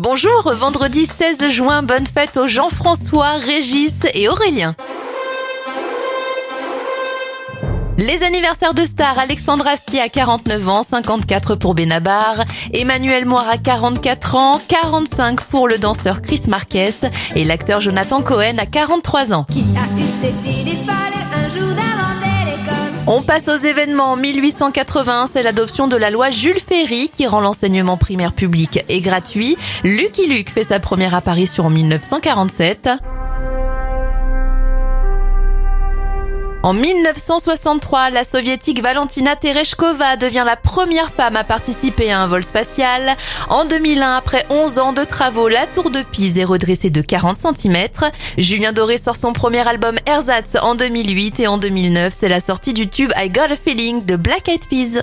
Bonjour, vendredi 16 juin, bonne fête aux Jean-François, Régis et Aurélien. Les anniversaires de stars, Alexandre Astier à 49 ans, 54 pour Benabar, Emmanuel Moira à 44 ans, 45 pour le danseur Chris Marquez et l'acteur Jonathan Cohen à 43 ans. Qui a eu cette idée On passe aux événements. En 1880, c'est l'adoption de la loi Jules Ferry qui rend l'enseignement primaire public et gratuit. Lucky Luke fait sa première apparition en 1947. En 1963, la soviétique Valentina Tereshkova devient la première femme à participer à un vol spatial. En 2001, après 11 ans de travaux, la tour de Pise est redressée de 40 cm. Julien Doré sort son premier album Ersatz en 2008 et en 2009, c'est la sortie du tube I Got a Feeling de Black Eyed Peas.